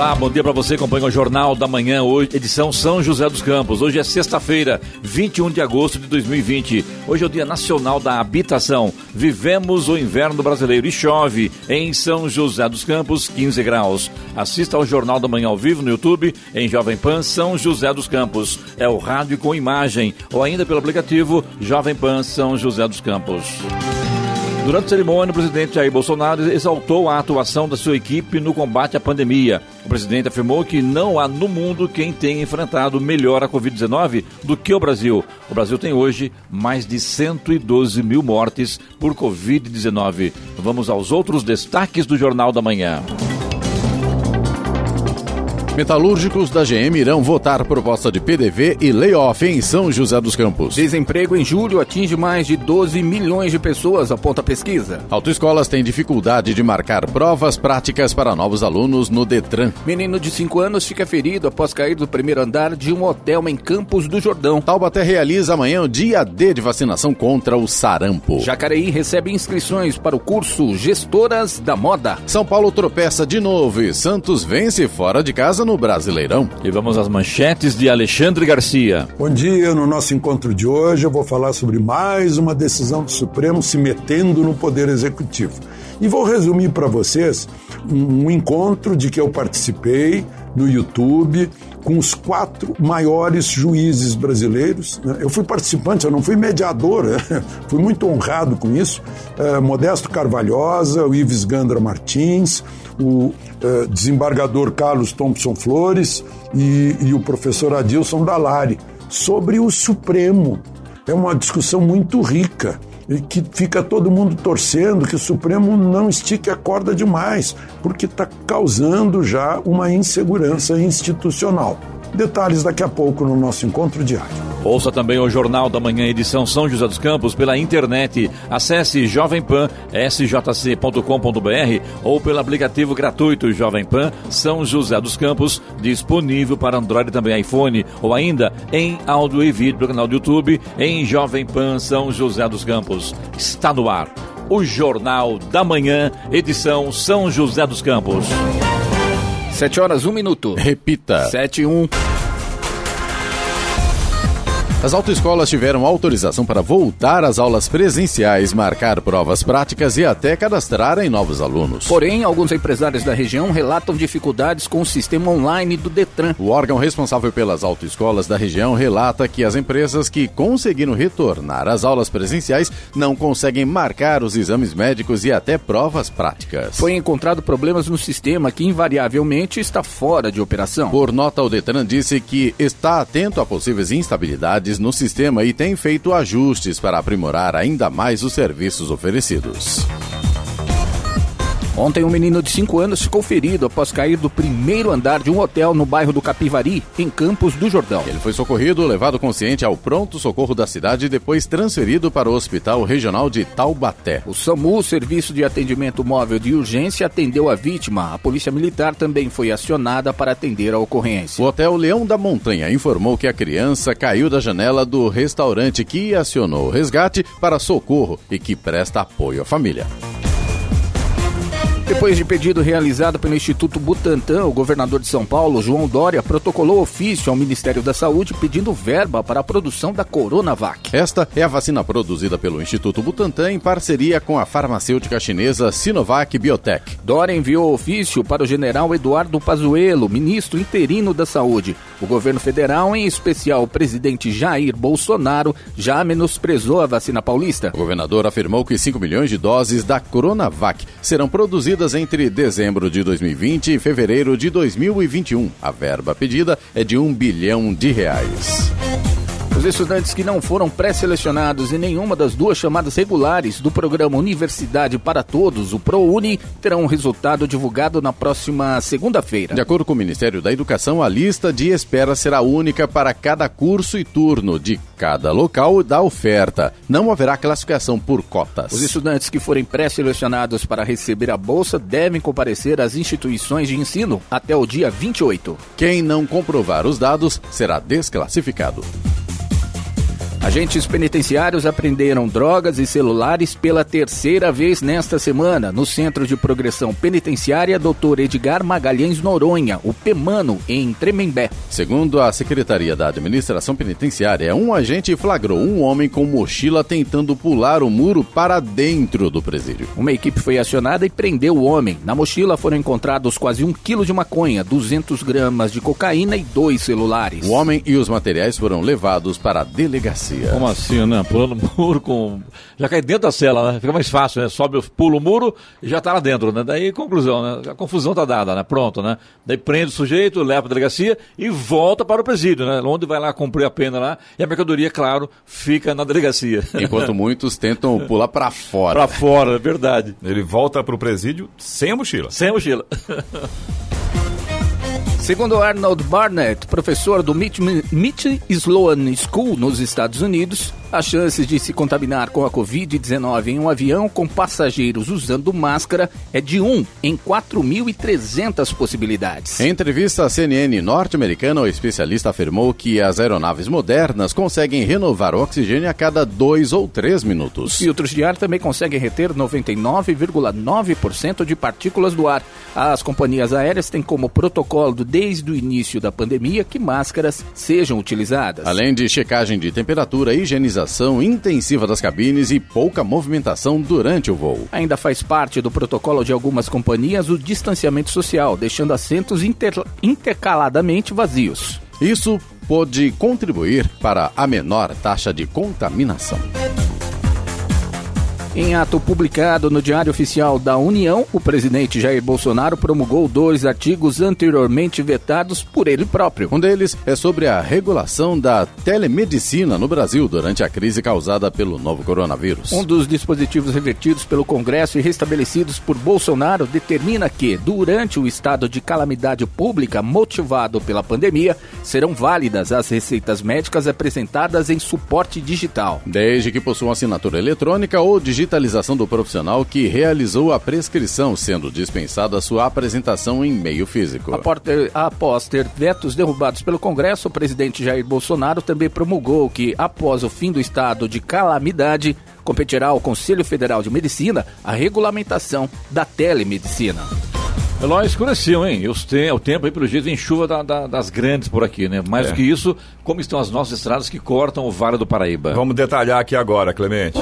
Olá, bom dia para você. Acompanha o Jornal da Manhã, hoje, edição São José dos Campos. Hoje é sexta-feira, 21 de agosto de 2020. Hoje é o Dia Nacional da Habitação. Vivemos o inverno brasileiro e chove em São José dos Campos, 15 graus. Assista ao Jornal da Manhã ao vivo no YouTube, em Jovem Pan São José dos Campos. É o rádio com imagem, ou ainda pelo aplicativo Jovem Pan São José dos Campos. Durante a cerimônia, o presidente Jair Bolsonaro exaltou a atuação da sua equipe no combate à pandemia. O presidente afirmou que não há no mundo quem tenha enfrentado melhor a Covid-19 do que o Brasil. O Brasil tem hoje mais de 112 mil mortes por Covid-19. Vamos aos outros destaques do Jornal da Manhã. Metalúrgicos da GM irão votar proposta de PDV e layoff em São José dos Campos. Desemprego em julho atinge mais de 12 milhões de pessoas, aponta a pesquisa. Autoescolas têm dificuldade de marcar provas práticas para novos alunos no Detran. Menino de 5 anos fica ferido após cair do primeiro andar de um hotel em Campos do Jordão. Taubaté realiza amanhã o dia D de vacinação contra o sarampo. Jacareí recebe inscrições para o curso Gestoras da Moda. São Paulo tropeça de novo e Santos vence fora de casa no Brasileirão. E vamos às manchetes de Alexandre Garcia. Bom dia, no nosso encontro de hoje eu vou falar sobre mais uma decisão do Supremo se metendo no Poder Executivo. E vou resumir para vocês um, encontro de que eu participei no YouTube com os quatro maiores juízes brasileiros. Né? Eu fui participante, eu não fui mediador, né? fui muito honrado com isso. Uh, Modesto Carvalhosa, o Ives Gandra Martins, o uh, desembargador Carlos Thompson Flores e, e o professor Adilson Dalari, sobre o Supremo. É uma discussão muito rica e que fica todo mundo torcendo que o Supremo não estique a corda demais, porque está causando já uma insegurança institucional. Detalhes daqui a pouco no nosso encontro diário. Ouça também o Jornal da Manhã, edição São José dos Campos, pela internet. Acesse jovempan.sjc.com.br ou pelo aplicativo gratuito Jovem Pan São José dos Campos, disponível para Android e também iPhone, ou ainda em áudio e vídeo pelo canal do YouTube em Jovem Pan São José dos Campos. Está no ar. O Jornal da Manhã, edição São José dos Campos. 7 horas, 1 minuto. Repita. 7 e 1. As autoescolas tiveram autorização para voltar às aulas presenciais, marcar provas práticas e até cadastrarem novos alunos. Porém, alguns empresários da região relatam dificuldades com o sistema online do Detran. O órgão responsável pelas autoescolas da região relata que as empresas que conseguiram retornar às aulas presenciais não conseguem marcar os exames médicos e até provas práticas. Foi encontrado problemas no sistema que invariavelmente está fora de operação. Por nota, o Detran disse que está atento a possíveis instabilidades no sistema e tem feito ajustes para aprimorar ainda mais os serviços oferecidos. Ontem, um menino de 5 anos ficou ferido após cair do primeiro andar de um hotel no bairro do Capivari, em Campos do Jordão. Ele foi socorrido, levado consciente ao pronto-socorro da cidade e depois transferido para o Hospital Regional de Taubaté. O SAMU, Serviço de Atendimento Móvel de Urgência, atendeu a vítima. A Polícia Militar também foi acionada para atender a ocorrência. O Hotel Leão da Montanha informou que a criança caiu da janela do restaurante que acionou o resgate para socorro e que presta apoio à família. Depois de pedido realizado pelo Instituto Butantan, o governador de São Paulo, João Dória, protocolou ofício ao Ministério da Saúde pedindo verba para a produção da Coronavac. Esta é a vacina produzida pelo Instituto Butantan em parceria com a farmacêutica chinesa Sinovac Biotech. Dória enviou ofício para o general Eduardo Pazuello, ministro interino da Saúde. O governo federal, em especial o presidente Jair Bolsonaro, já menosprezou a vacina paulista. O governador afirmou que 5 milhões de doses da Coronavac serão produzidas escolas entre dezembro de 2020 e fevereiro de 2021. A verba pedida é de um bilhão de reais. Os estudantes que não foram pré-selecionados em nenhuma das duas chamadas regulares do programa Universidade para Todos, o ProUni, terão um resultado divulgado na próxima segunda-feira. De acordo com o Ministério da Educação, a lista de espera será única para cada curso e turno de cada local da oferta. Não haverá classificação por cotas. Os estudantes que forem pré-selecionados para receber a bolsa devem comparecer às instituições de ensino até o dia 28. Quem não comprovar os dados será desclassificado. Agentes penitenciários apreenderam drogas e celulares pela terceira vez nesta semana no Centro de Progressão Penitenciária Dr. Edgar Magalhães Noronha, o PEMANO, em Tremembé. Segundo a Secretaria da Administração Penitenciária, um agente flagrou um homem com mochila tentando pular o muro para dentro do presídio. Uma equipe foi acionada e prendeu o homem. Na mochila foram encontrados quase um quilo de maconha, 200 gramas de cocaína e dois celulares. O homem e os materiais foram levados para a delegacia. Como assim, né? Pulando muro com. Já cai dentro da cela, né? Fica mais fácil, né? Sobe, pula o muro e já tá lá dentro, né? Daí, conclusão, né? A confusão tá dada, né? Pronto, né? Daí prende o sujeito, leva pra delegacia e volta para o presídio, né? Onde vai lá cumprir a pena lá e a mercadoria, claro, fica na delegacia. Enquanto muitos tentam pular para fora. Para fora, é verdade. Ele volta pro presídio sem a mochila. Sem a mochila. Segundo Arnold Barnett, professor do Mitch, Mitch Sloan School nos Estados Unidos, as chances de se contaminar com a Covid-19 em um avião com passageiros usando máscara é de 1 em 4.300 possibilidades. Em entrevista à CNN norte-americana, o especialista afirmou que as aeronaves modernas conseguem renovar o oxigênio a cada dois ou três minutos. Os filtros de ar também conseguem reter 99,9% de partículas do ar. As companhias aéreas têm como protocolo desde o início da pandemia que máscaras sejam utilizadas. Além de checagem de temperatura, higienização intensiva das cabines e pouca movimentação durante o voo. Ainda faz parte do protocolo de algumas companhias o distanciamento social, deixando assentos inter intercaladamente vazios. Isso pode contribuir para a menor taxa de contaminação. Em ato publicado no Diário Oficial da União, o presidente Jair Bolsonaro promulgou dois artigos anteriormente vetados por ele próprio. Um deles é sobre a regulação da telemedicina no Brasil durante a crise causada pelo novo coronavírus. Um dos dispositivos revertidos pelo Congresso e restabelecidos por Bolsonaro determina que, durante o estado de calamidade pública motivado pela pandemia, serão válidas as receitas médicas apresentadas em suporte digital. Desde que possuam assinatura eletrônica ou digital digitalização do profissional que realizou a prescrição, sendo dispensada sua apresentação em meio físico. Após ter vetos derrubados pelo Congresso, o presidente Jair Bolsonaro também promulgou que, após o fim do estado de calamidade, competirá ao Conselho Federal de Medicina a regulamentação da telemedicina. Eloy escureceu, hein? Os te, o tempo aí, pelo jeito, vem chuva da, da, das grandes por aqui, né? Mais é. do que isso, como estão as nossas estradas que cortam o Vale do Paraíba? Vamos detalhar aqui agora, Clemente.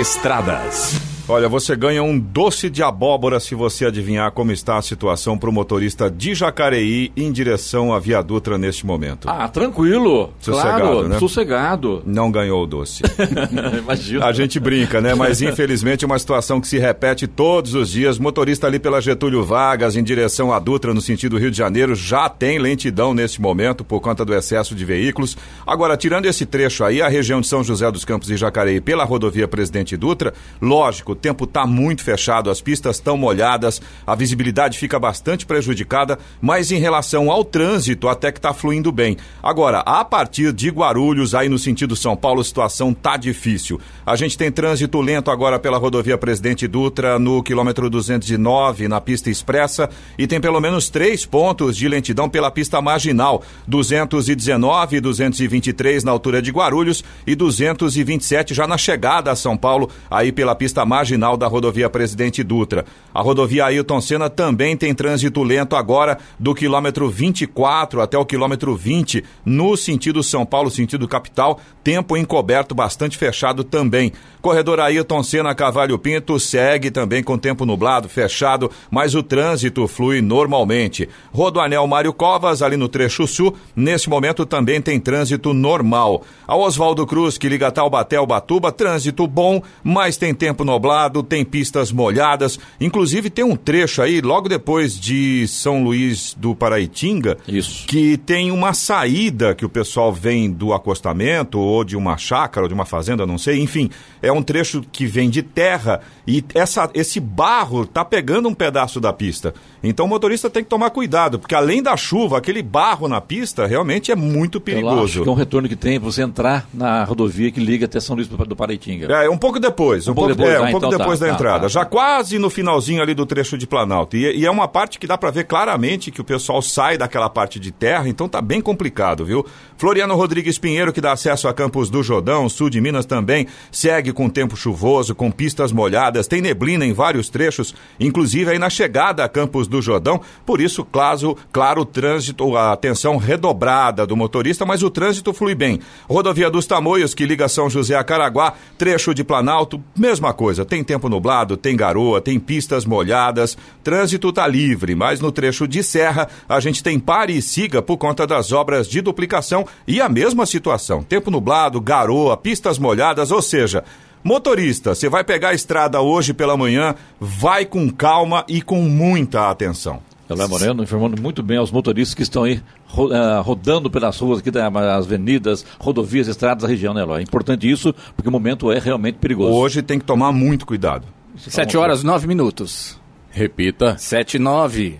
Estradas. Olha, você ganha um doce de abóbora se você adivinhar como está a situação para o motorista de Jacareí em direção à Via Dutra neste momento. Ah, tranquilo. Sossegado, claro, né? Sossegado. Não ganhou o doce. Imagina. A gente brinca, né? Mas infelizmente é uma situação que se repete todos os dias. Motorista ali pela Getúlio Vargas em direção à Dutra no sentido Rio de Janeiro já tem lentidão neste momento por conta do excesso de veículos. Agora, tirando esse trecho aí, a região de São José dos Campos e Jacareí pela rodovia Presidente Dutra, lógico, tempo está muito fechado, as pistas estão molhadas, a visibilidade fica bastante prejudicada, mas em relação ao trânsito até que está fluindo bem. Agora, a partir de Guarulhos, aí no sentido São Paulo, a situação tá difícil. A gente tem trânsito lento agora pela rodovia Presidente Dutra no quilômetro 209 na pista expressa e tem pelo menos três pontos de lentidão pela pista marginal, 219 e 223 na altura de Guarulhos e 227 já na chegada a São Paulo, aí pela pista marginal marginal da rodovia Presidente Dutra. A rodovia Ailton Senna também tem trânsito lento agora do quilômetro 24 até o quilômetro 20 no sentido São Paulo, sentido capital, tempo encoberto bastante fechado também. Corredor Ailton Senna Cavalho Pinto segue também com tempo nublado, fechado, mas o trânsito flui normalmente. Rodoanel Mário Covas, ali no trecho sul, nesse momento também tem trânsito normal. A Oswaldo Cruz, que liga Taubaté ao Batuba, trânsito bom, mas tem tempo nublado nublado, tem pistas molhadas. Inclusive tem um trecho aí, logo depois de São Luís do Paraitinga, Isso. que tem uma saída que o pessoal vem do acostamento ou de uma chácara ou de uma fazenda, não sei. Enfim, é um trecho que vem de terra e essa, esse barro tá pegando um pedaço da pista. Então o motorista tem que tomar cuidado, porque além da chuva, aquele barro na pista realmente é muito perigoso. é um retorno que tem pra você entrar na rodovia que liga até São Luís do Paraitinga. É, um pouco depois. Um, Um pouco pouco, depois, é, um pouco então depois tá, da tá, entrada. tá, Já quase no finalzinho ali do trecho de Planalto. E, e é uma parte que dá pra ver claramente que o pessoal sai daquela parte de terra, então tá bem complicado, viu? Floriano Rodrigues Pinheiro, que dá acesso a Campos do Jordão, sul de Minas também, segue com tempo chuvoso, com pistas molhadas, tem neblina em vários trechos, inclusive aí na chegada a Campos do Jordão. Por isso, claro, claro, o trânsito, a atenção redobrada do motorista, mas o trânsito flui bem. Rodovia dos Tamoios, que liga São José a Caraguá, trecho de Planalto, mesma coisa. Tem tempo nublado, tem garoa, tem pistas molhadas, trânsito tá livre, mas no trecho de Serra a gente tem pare e siga por conta das obras de duplicação e a mesma situação. Tempo nublado, garoa, pistas molhadas, ou seja, Motorista, você vai pegar a estrada hoje pela manhã, vai com calma e com muita atenção. Eloy Moreno informando muito bem aos motoristas que estão aí ro- eh, rodando pelas ruas aqui das avenidas, rodovias, estradas da região, né, Eloy? É importante isso, porque o momento é realmente perigoso. Hoje tem que tomar muito cuidado. 7 horas 9 minutos. Repita. 7 e 9.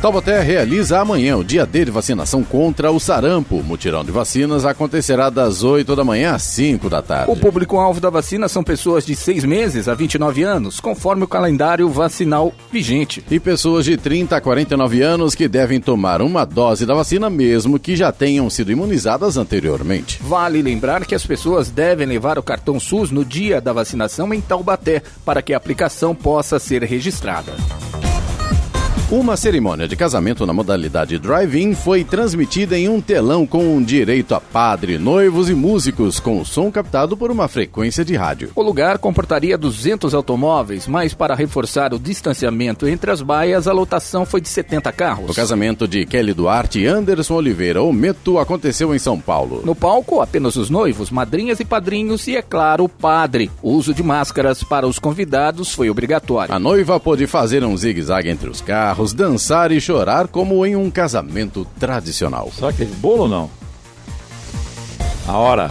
Taubaté realiza amanhã o dia D de vacinação contra o sarampo. O mutirão de vacinas acontecerá das 8 da manhã às 5 da tarde. O público-alvo da vacina são pessoas de 6 meses a 29 anos, conforme o calendário vacinal vigente. E pessoas de 30 a 49 anos que devem tomar uma dose da vacina mesmo que já tenham sido imunizadas anteriormente. Vale lembrar que as pessoas devem levar o cartão SUS no dia da vacinação em Taubaté para que a aplicação possa ser registrada. Uma cerimônia de casamento na modalidade drive-in foi transmitida em um telão com direito a padre, noivos e músicos, com o som captado por uma frequência de rádio. O lugar comportaria 200 automóveis, mas para reforçar o distanciamento entre as baias, a lotação foi de 70 carros. O casamento de Kelly Duarte e Anderson Oliveira, o Meto, aconteceu em São Paulo. No palco, apenas os noivos, madrinhas e padrinhos e, é claro, o padre. O uso de máscaras para os convidados foi obrigatório. A noiva pôde fazer um zigue-zague entre os carros, dançar e chorar como em um casamento tradicional. Será que teve bolo ou não? A hora.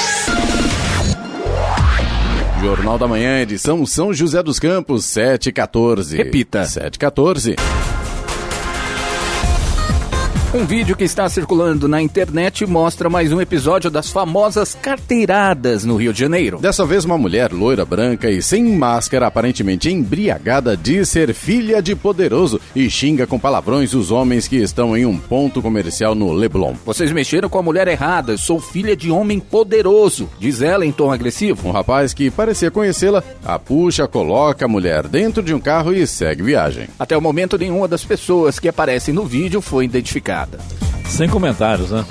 Jornal da Manhã, edição São José dos Campos, 714. Repita. 714. Um vídeo que está circulando na internet mostra mais um episódio das famosas carteiradas no Rio de Janeiro. Dessa vez, uma mulher loira, branca e sem máscara, aparentemente embriagada, diz ser filha de poderoso e xinga com palavrões os homens que estão em um ponto comercial no Leblon. Vocês mexeram com a mulher errada, eu sou filha de homem poderoso, diz ela em tom agressivo. Um rapaz que parecia conhecê-la a puxa, coloca a mulher dentro de um carro e segue viagem. Até o momento, nenhuma das pessoas que aparecem no vídeo foi identificada. Sem comentários, né?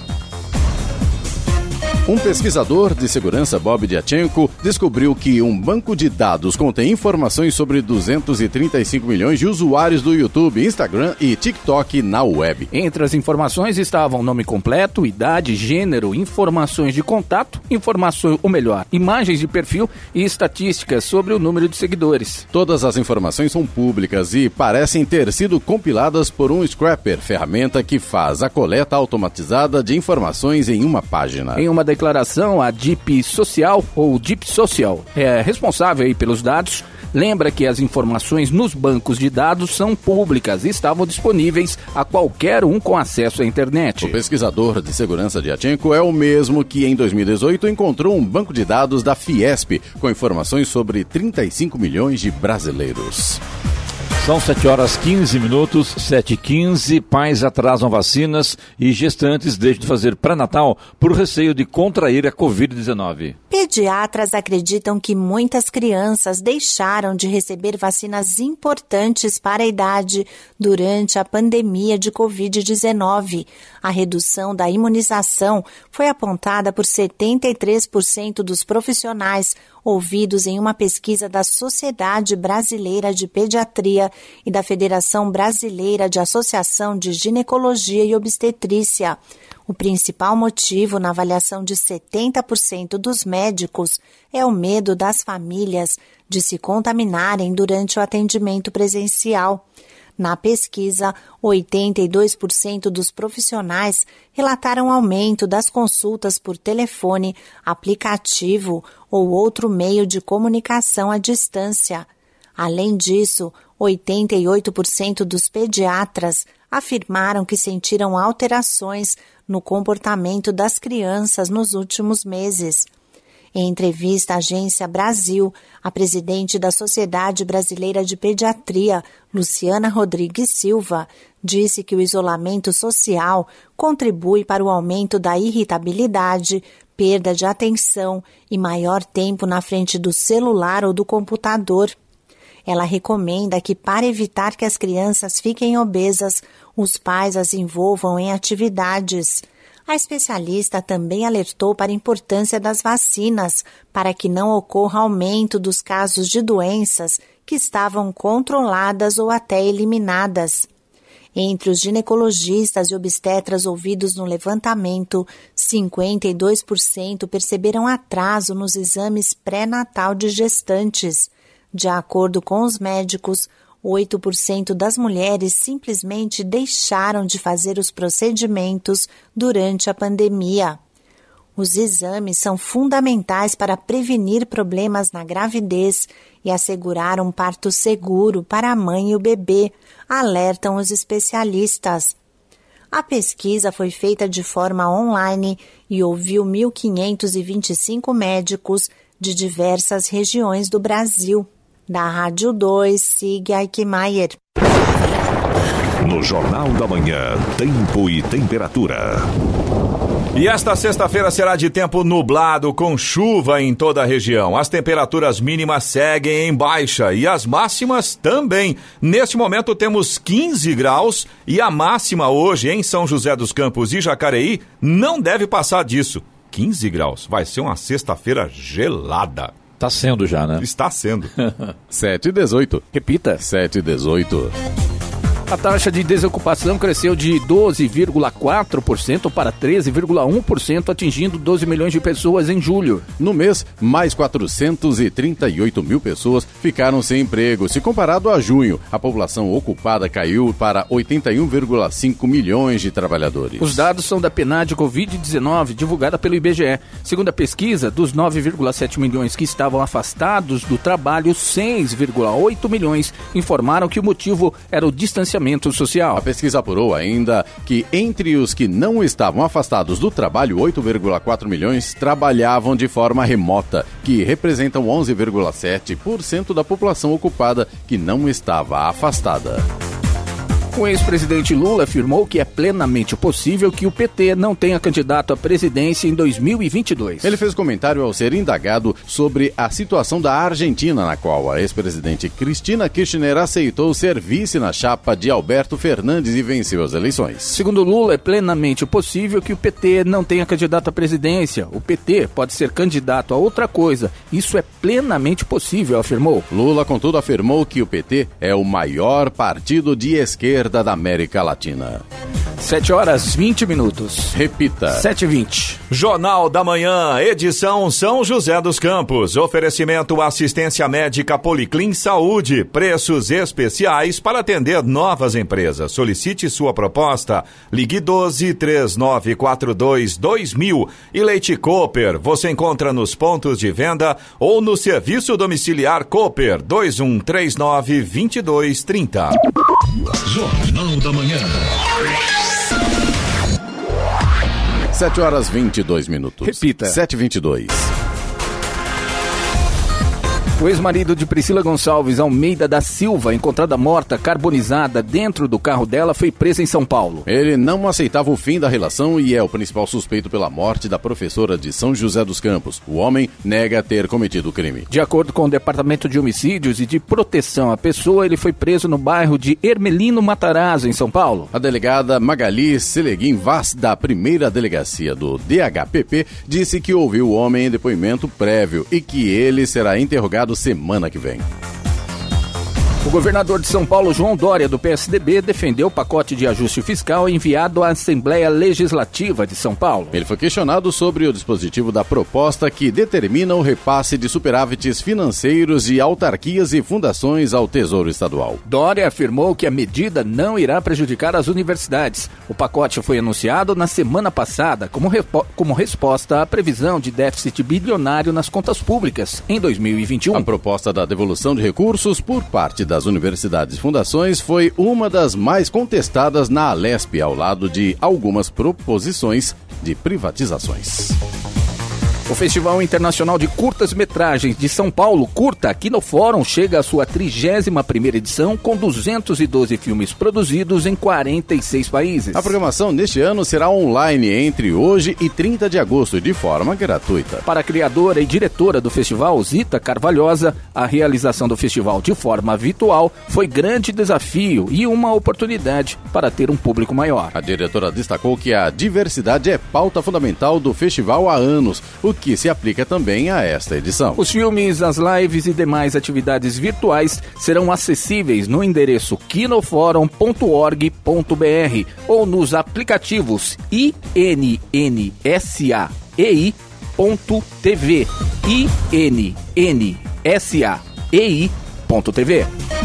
Um pesquisador de segurança, Bob Diachenko, descobriu que um banco de dados contém informações sobre 235 milhões de usuários do YouTube, Instagram e TikTok na web. Entre as informações estavam nome completo, idade, gênero, informações de contato, informações, ou melhor, imagens de perfil e estatísticas sobre o número de seguidores. Todas as informações são públicas e parecem ter sido compiladas por um scrapper, ferramenta que faz a coleta automatizada de informações em uma página. Em uma declaração, a Deep Social, ou Deep Social, é responsável aí pelos dados, lembra que as informações nos bancos de dados são públicas e estavam disponíveis a qualquer um com acesso à internet. O pesquisador de segurança de Achenko é o mesmo que em 2018 encontrou um banco de dados da Fiesp com informações sobre 35 milhões de brasileiros. São 7 horas 15 minutos, 7 e 15 Pais atrasam vacinas e gestantes deixam de fazer pré-natal por receio de contrair a Covid-19. Pediatras acreditam que muitas crianças deixaram de receber vacinas importantes para a idade durante a pandemia de Covid-19. A redução da imunização foi apontada por 73% dos profissionais ouvidos em uma pesquisa da Sociedade Brasileira de Pediatria e da Federação Brasileira de Associação de Ginecologia e Obstetrícia. O principal motivo na avaliação de 70% dos médicos é o medo das famílias de se contaminarem durante o atendimento presencial. Na pesquisa, 82% dos profissionais relataram aumento das consultas por telefone, aplicativo ou outro meio de comunicação à distância. Além disso, 88% dos pediatras afirmaram que sentiram alterações no comportamento das crianças nos últimos meses. Em entrevista à Agência Brasil, a presidente da Sociedade Brasileira de Pediatria, Luciana Rodrigues Silva, disse que o isolamento social contribui para o aumento da irritabilidade, perda de atenção e maior tempo na frente do celular ou do computador. Ela recomenda que, para evitar que as crianças fiquem obesas, os pais as envolvam em atividades. A especialista também alertou para a importância das vacinas para que não ocorra aumento dos casos de doenças que estavam controladas ou até eliminadas. Entre os ginecologistas e obstetras ouvidos no levantamento, 52% perceberam atraso nos exames pré-natal de gestantes. De acordo com os médicos, 8% das mulheres simplesmente deixaram de fazer os procedimentos durante a pandemia. Os exames são fundamentais para prevenir problemas na gravidez e assegurar um parto seguro para a mãe e o bebê, alertam os especialistas. A pesquisa foi feita de forma online e ouviu 1.525 médicos de diversas regiões do Brasil. Da Rádio 2, Sig Aikmaier. No Jornal da Manhã, Tempo e Temperatura. E esta sexta-feira será de tempo nublado, com chuva em toda a região. As temperaturas mínimas seguem em baixa e as máximas também. Neste momento temos 15 graus e a máxima hoje em São José dos Campos e Jacareí não deve passar disso. 15 graus. Vai ser uma sexta-feira gelada. Tá sendo já, né? Está sendo. 7 e 18. Repita. 7 e 18. A taxa de desocupação cresceu de 12,4% para 13,1%, atingindo 12 milhões de pessoas em julho. No mês, mais 438 mil pessoas ficaram sem emprego. Se comparado a junho, a população ocupada caiu para 81,5 milhões de trabalhadores. Os dados são da PNAD Covid-19, divulgada pelo IBGE. Segundo a pesquisa, dos 9,7 milhões que estavam afastados do trabalho, 6,8 milhões informaram que o motivo era o distanciamento social. A pesquisa apurou ainda que entre os que não estavam afastados do trabalho, 8,4 milhões trabalhavam de forma remota, que representam 11,7% da população ocupada que não estava afastada. O ex-presidente Lula afirmou que é plenamente possível que o PT não tenha candidato à presidência em 2022. Ele fez comentário ao ser indagado sobre a situação da Argentina, na qual a ex-presidente Cristina Kirchner aceitou ser vice na chapa de Alberto Fernandes e venceu as eleições. Segundo Lula, é plenamente possível que o PT não tenha candidato à presidência. O PT pode ser candidato a outra coisa. Isso é plenamente possível, afirmou. Lula, contudo, afirmou que o PT é o maior partido de esquerda da América Latina. 7 horas 20 minutos. Repita. 7 e 20. Jornal da Manhã, edição São José dos Campos. Oferecimento assistência médica Policlin Saúde. Preços especiais para atender novas empresas. Solicite sua proposta. Ligue 12 3942 2000. E Leite Cooper. Você encontra nos pontos de venda ou no serviço domiciliar Cooper 2139 2230. Jornal da Manhã. 7 horas 22 minutos. Repita. 7 e 22. O ex-marido de Priscila Gonçalves, Almeida da Silva, encontrada morta, carbonizada dentro do carro dela, foi preso em São Paulo. Ele não aceitava o fim da relação e é o principal suspeito pela morte da professora de São José dos Campos. O homem nega ter cometido o crime. De acordo com o Departamento de Homicídios e de Proteção à Pessoa, ele foi preso no bairro de Ermelino Matarazzo, em São Paulo. A delegada Magali Seleguin Vaz, da primeira delegacia do DHPP, disse que ouviu o homem em depoimento prévio e que ele será interrogado semana que vem. O governador de São Paulo, João Dória, do PSDB, defendeu o pacote de ajuste fiscal enviado à Assembleia Legislativa de São Paulo. Ele foi questionado sobre o dispositivo da proposta que determina o repasse de superávites financeiros de autarquias e fundações ao Tesouro Estadual. Dória afirmou que a medida não irá prejudicar as universidades. O pacote foi anunciado na semana passada como, como resposta à previsão de déficit bilionário nas contas públicas em 2021. A proposta da devolução de recursos por parte das universidades e fundações foi uma das mais contestadas na Alesp, ao lado de algumas proposições de privatizações. O Festival Internacional de Curtas Metragens de São Paulo, Curta, aqui no Fórum, chega à sua 31ª edição com 212 filmes produzidos em 46 países. A programação neste ano será online entre hoje e 30 de agosto, de forma gratuita. Para a criadora e diretora do festival, Zita Carvalhosa, a realização do festival de forma virtual foi grande desafio e uma oportunidade para ter um público maior. A diretora destacou que a diversidade é pauta fundamental do festival há anos, o que se aplica também a esta edição. Os filmes, as lives e demais atividades virtuais serão acessíveis no endereço kinoforum.org.br ou nos aplicativos INNSAEI.tv INNSAEI.tv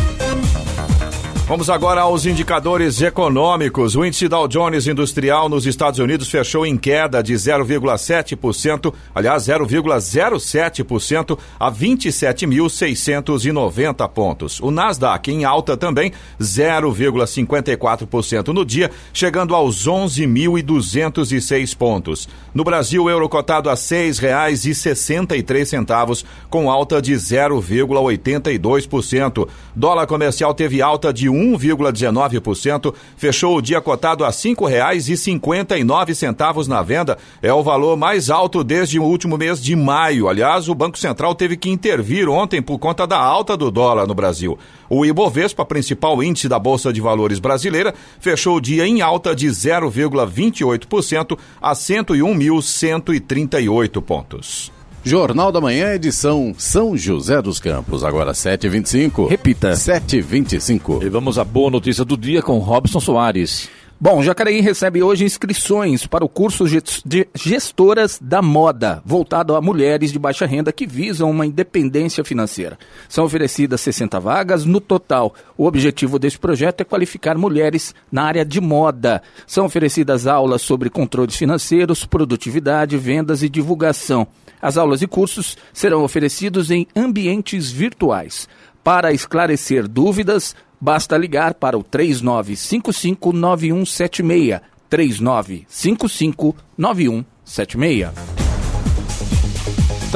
Vamos agora aos indicadores econômicos. O índice Dow Jones Industrial nos Estados Unidos fechou em queda de 0,7%, aliás, 0,07% a 27.690 pontos. O Nasdaq em alta também, 0,54% no dia, chegando aos 11.206 pontos. No Brasil, o euro cotado a R$ 6,63, com alta de 0,82%. Dólar comercial teve alta de 1,19%, fechou o dia cotado a R$ 5,59 na venda. É o valor mais alto desde o último mês de maio. Aliás, o Banco Central teve que intervir ontem por conta da alta do dólar no Brasil. O Ibovespa, principal índice da Bolsa de Valores brasileira, fechou o dia em alta de 0,28% a 101.138 pontos. Jornal da Manhã, edição São José dos Campos, agora 7h25. Repita. 7h25. E vamos à boa notícia do dia com Robson Soares. Bom, Jacareí recebe hoje inscrições para o curso de Gestoras da Moda, voltado a mulheres de baixa renda que visam uma independência financeira. São oferecidas 60 vagas no total. O objetivo deste projeto é qualificar mulheres na área de moda. São oferecidas aulas sobre controles financeiros, produtividade, vendas e divulgação. As aulas e cursos serão oferecidos em ambientes virtuais. Para esclarecer dúvidas, basta ligar para o 3955 9176.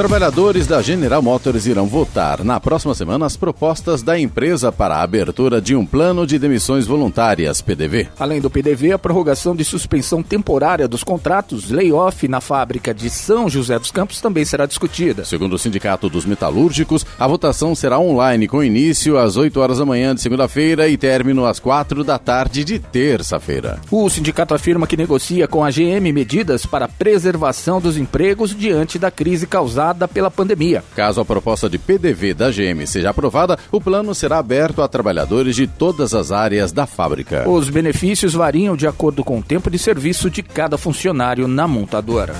3955 9176. Trabalhadores da General Motors irão votar na próxima semana as propostas da empresa para a abertura de um plano de demissões voluntárias, PDV. Além do PDV, a prorrogação de suspensão temporária dos contratos, layoff na fábrica de São José dos Campos também será discutida. Segundo o Sindicato dos Metalúrgicos, a votação será online com início às 8 horas da manhã de segunda-feira e término às 4 da tarde de terça-feira. O sindicato afirma que negocia com a GM medidas para a preservação dos empregos diante da crise causada pela pandemia. Caso a proposta de PDV da GM seja aprovada, o plano será aberto a trabalhadores de todas as áreas da fábrica. Os benefícios variam de acordo com o tempo de serviço de cada funcionário na montadora.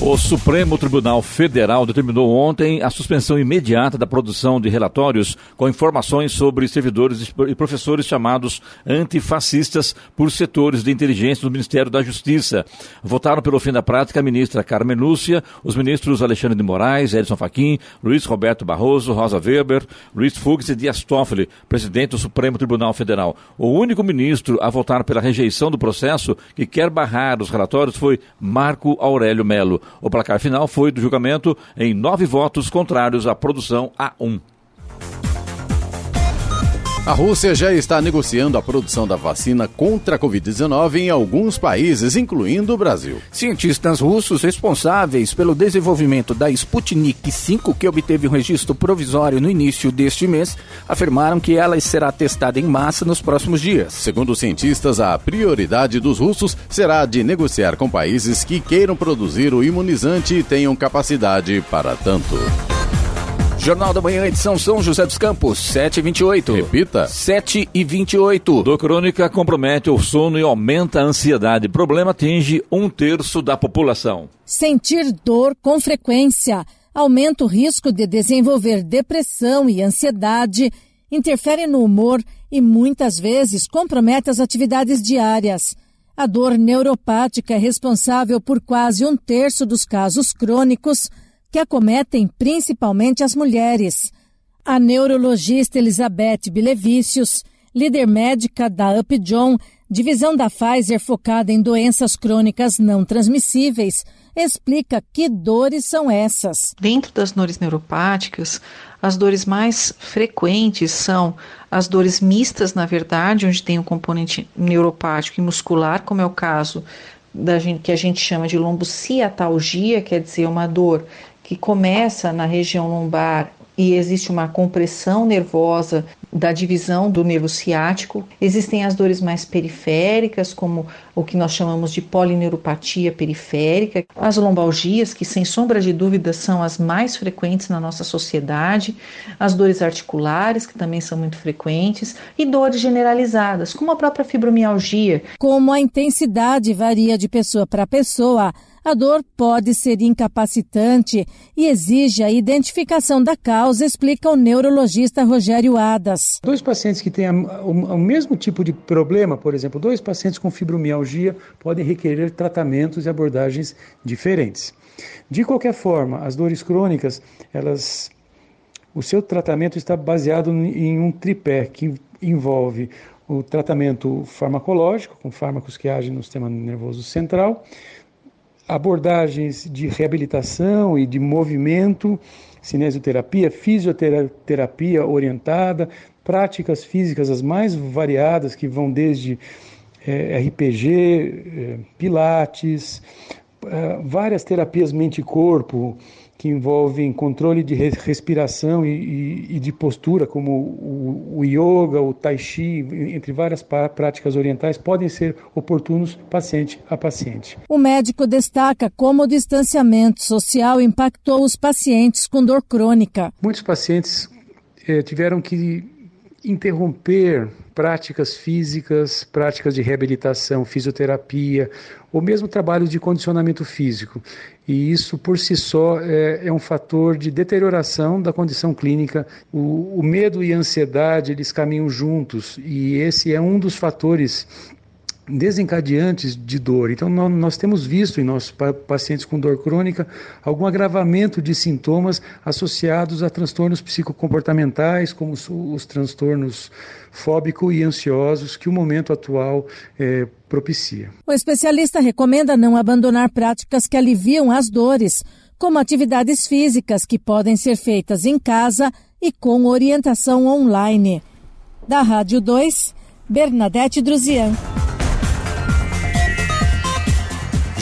O Supremo Tribunal Federal determinou ontem a suspensão imediata da produção de relatórios com informações sobre servidores e professores chamados antifascistas por setores de inteligência do Ministério da Justiça. Votaram pelo fim da prática a ministra Carmen Lúcia, os ministros Alexandre de Moraes, Edson Fachin, Luiz Roberto Barroso, Rosa Weber, Luiz Fux e Dias Toffoli, presidente do Supremo Tribunal Federal. O único ministro a votar pela rejeição do processo que quer barrar os relatórios foi Marco Aurélio Melo. O placar final foi do julgamento em nove votos contrários à produção a um. A Rússia já está negociando a produção da vacina contra a Covid-19 em alguns países, incluindo o Brasil. Cientistas russos responsáveis pelo desenvolvimento da Sputnik V, que obteve um registro provisório no início deste mês, afirmaram que ela será testada em massa nos próximos dias. Segundo os cientistas, a prioridade dos russos será de negociar com países que queiram produzir o imunizante e tenham capacidade para tanto. Jornal da Manhã, edição São José dos Campos, 7 e 28. Repita. 7 e 28. Do Crônica compromete o sono e aumenta a ansiedade. Problema atinge um terço da população. Sentir dor com frequência aumenta o risco de desenvolver depressão e ansiedade, interfere no humor e muitas vezes compromete as atividades diárias. A dor neuropática é responsável por quase um terço dos casos crônicos que acometem principalmente as mulheres. A neurologista Elizabeth Bilevicius, líder médica da Upjohn, divisão da Pfizer focada em doenças crônicas não transmissíveis, explica que dores são essas. Dentro das dores neuropáticas, as dores mais frequentes são as dores mistas, na verdade, onde tem um componente neuropático e muscular, como é o caso da gente, que a gente chama de lombociatalgia, quer dizer, uma dor que começa na região lombar e existe uma compressão nervosa da divisão do nervo ciático. Existem as dores mais periféricas, como o que nós chamamos de polineuropatia periférica, as lombalgias, que sem sombra de dúvida são as mais frequentes na nossa sociedade, as dores articulares, que também são muito frequentes, e dores generalizadas, como a própria fibromialgia. Como a intensidade varia de pessoa para pessoa, a dor pode ser incapacitante e exige a identificação da causa, explica o neurologista Rogério Adas. Dois pacientes que têm o mesmo tipo de problema, por exemplo, dois pacientes com fibromialgia podem requerer tratamentos e abordagens diferentes. De qualquer forma, as dores crônicas, elas o seu tratamento está baseado em um tripé que envolve o tratamento farmacológico, com fármacos que agem no sistema nervoso central, abordagens de reabilitação e de movimento, cinesioterapia, fisioterapia orientada, práticas físicas as mais variadas que vão desde é, RPG, é, pilates, é, várias terapias mente-corpo, que envolvem controle de respiração e, e, e de postura, como o, o, yoga, o tai chi, entre várias práticas orientais, podem ser oportunos paciente a paciente. O médico destaca como o distanciamento social impactou os pacientes com dor crônica. Muitos pacientes eh, tiveram que interromper práticas físicas, práticas de reabilitação, fisioterapia, ou mesmo trabalhos de condicionamento físico. E isso por si só é, é um fator de deterioração da condição clínica. O, o medo e a ansiedade eles caminham juntos e esse é um dos fatores desencadeantes de dor. Então, nós temos visto em nossos pacientes com dor crônica algum agravamento de sintomas associados a transtornos psicocomportamentais, como os, os transtornos fóbico e ansiosos que o momento atual é, propicia. O especialista recomenda não abandonar práticas que aliviam as dores, como atividades físicas que podem ser feitas em casa e com orientação online. Da Rádio 2, Bernadette Druzian.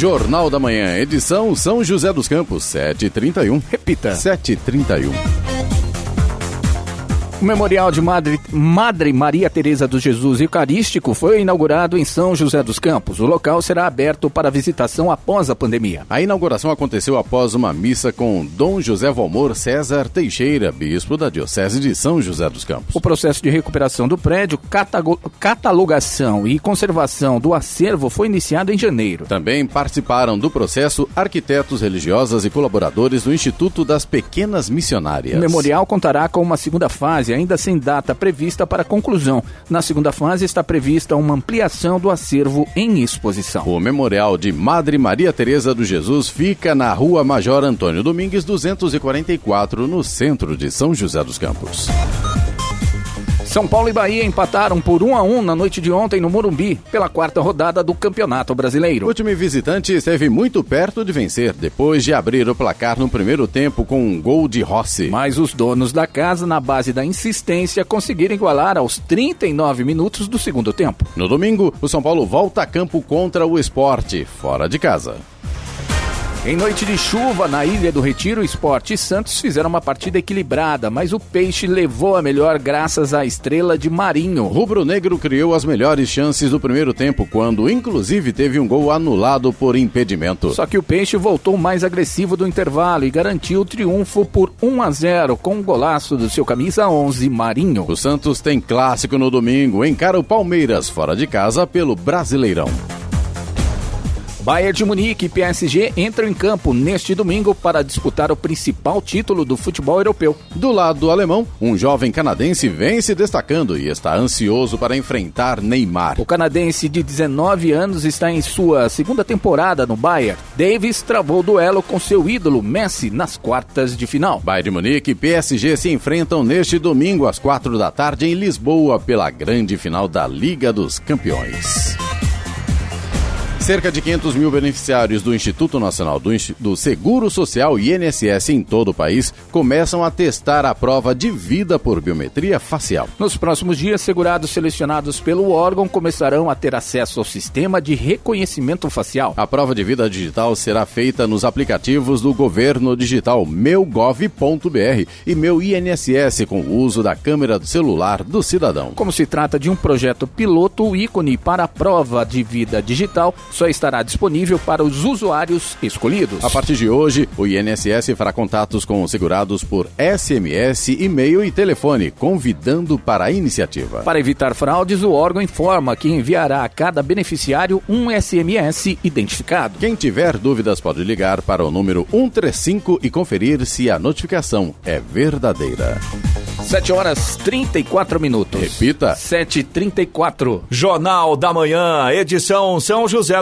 Jornal da Manhã, edição São José dos Campos, 7h31. Repita. 7h31. O Memorial de Madre, Madre Maria Teresa do Jesus Eucarístico foi inaugurado em São José dos Campos. O local será aberto para visitação após a pandemia. A inauguração aconteceu após uma missa com Dom José Valmor César Teixeira, bispo da Diocese de São José dos Campos. O processo de recuperação do prédio, catalogação e conservação do acervo foi iniciado em janeiro. Também participaram do processo arquitetos religiosas e colaboradores do Instituto das Pequenas Missionárias. O memorial contará com uma segunda fase ainda sem data prevista para conclusão. Na segunda fase está prevista uma ampliação do acervo em exposição. O Memorial de Madre Maria Teresa do Jesus fica na Rua Major Antônio Domingues 244, no centro de São José dos Campos. São Paulo e Bahia empataram por 1 a 1 na noite de ontem no Morumbi, pela quarta rodada do Campeonato Brasileiro. O time visitante esteve muito perto de vencer, depois de abrir o placar no primeiro tempo com um gol de Rossi. Mas os donos da casa, na base da insistência, conseguiram igualar aos 39 minutos do segundo tempo. No domingo, o São Paulo volta a campo contra o esporte, fora de casa. Em noite de chuva, na Ilha do Retiro, Esporte e Santos fizeram uma partida equilibrada, mas o Peixe levou a melhor graças à estrela de Marinho. Rubro Negro criou as melhores chances do primeiro tempo, quando inclusive teve um gol anulado por impedimento. Só que o Peixe voltou mais agressivo do intervalo e garantiu o triunfo por 1 a 0 com um golaço do seu camisa 11, Marinho. O Santos tem clássico no domingo, encara o Palmeiras fora de casa pelo Brasileirão. Bayern de Munique e PSG entram em campo neste domingo para disputar o principal título do futebol europeu. Do lado alemão, um jovem canadense vem se destacando e está ansioso para enfrentar Neymar. O canadense de 19 anos está em sua segunda temporada no Bayern. Davis travou o duelo com seu ídolo Messi nas quartas de final. Bayern de Munique e PSG se enfrentam neste domingo às quatro da tarde em Lisboa pela grande final da Liga dos Campeões. Cerca de 500 mil beneficiários do Instituto Nacional do, do, Seguro Social INSS em todo o país começam a testar a prova de vida por biometria facial. Nos próximos dias, segurados selecionados pelo órgão começarão a ter acesso ao sistema de reconhecimento facial. A prova de vida digital será feita nos aplicativos do governo digital meugov.br e meu INSS com o uso da câmera do celular do cidadão. Como se trata de um projeto piloto, o ícone para a prova de vida digital só estará disponível para os usuários escolhidos. A partir de hoje, o INSS fará contatos com os segurados por SMS, e-mail e telefone, convidando para a iniciativa. Para evitar fraudes, o órgão informa que enviará a cada beneficiário um SMS identificado. Quem tiver dúvidas pode ligar para o número 135 e conferir se a notificação é verdadeira. 7 horas 34 minutos. Repita. 7h34. Jornal da Manhã, edição São José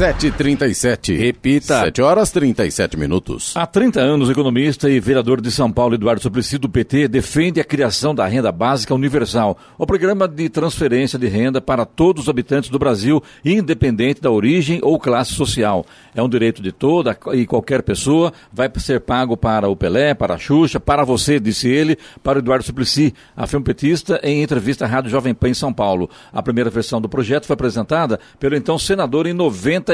7h37. Repita. 7 horas 37 minutos. Há 30 anos, economista e vereador de São Paulo, Eduardo Suplicy, do PT, defende a criação da renda básica universal, o programa de transferência de renda para todos os habitantes do Brasil, independente da origem ou classe social. É um direito de toda e qualquer pessoa, vai ser pago para o Pelé, para a Xuxa, para você, disse ele, para o Eduardo Suplicy, afirma petista em entrevista à Rádio Jovem Pan em São Paulo. A primeira versão do projeto foi apresentada pelo então senador em 90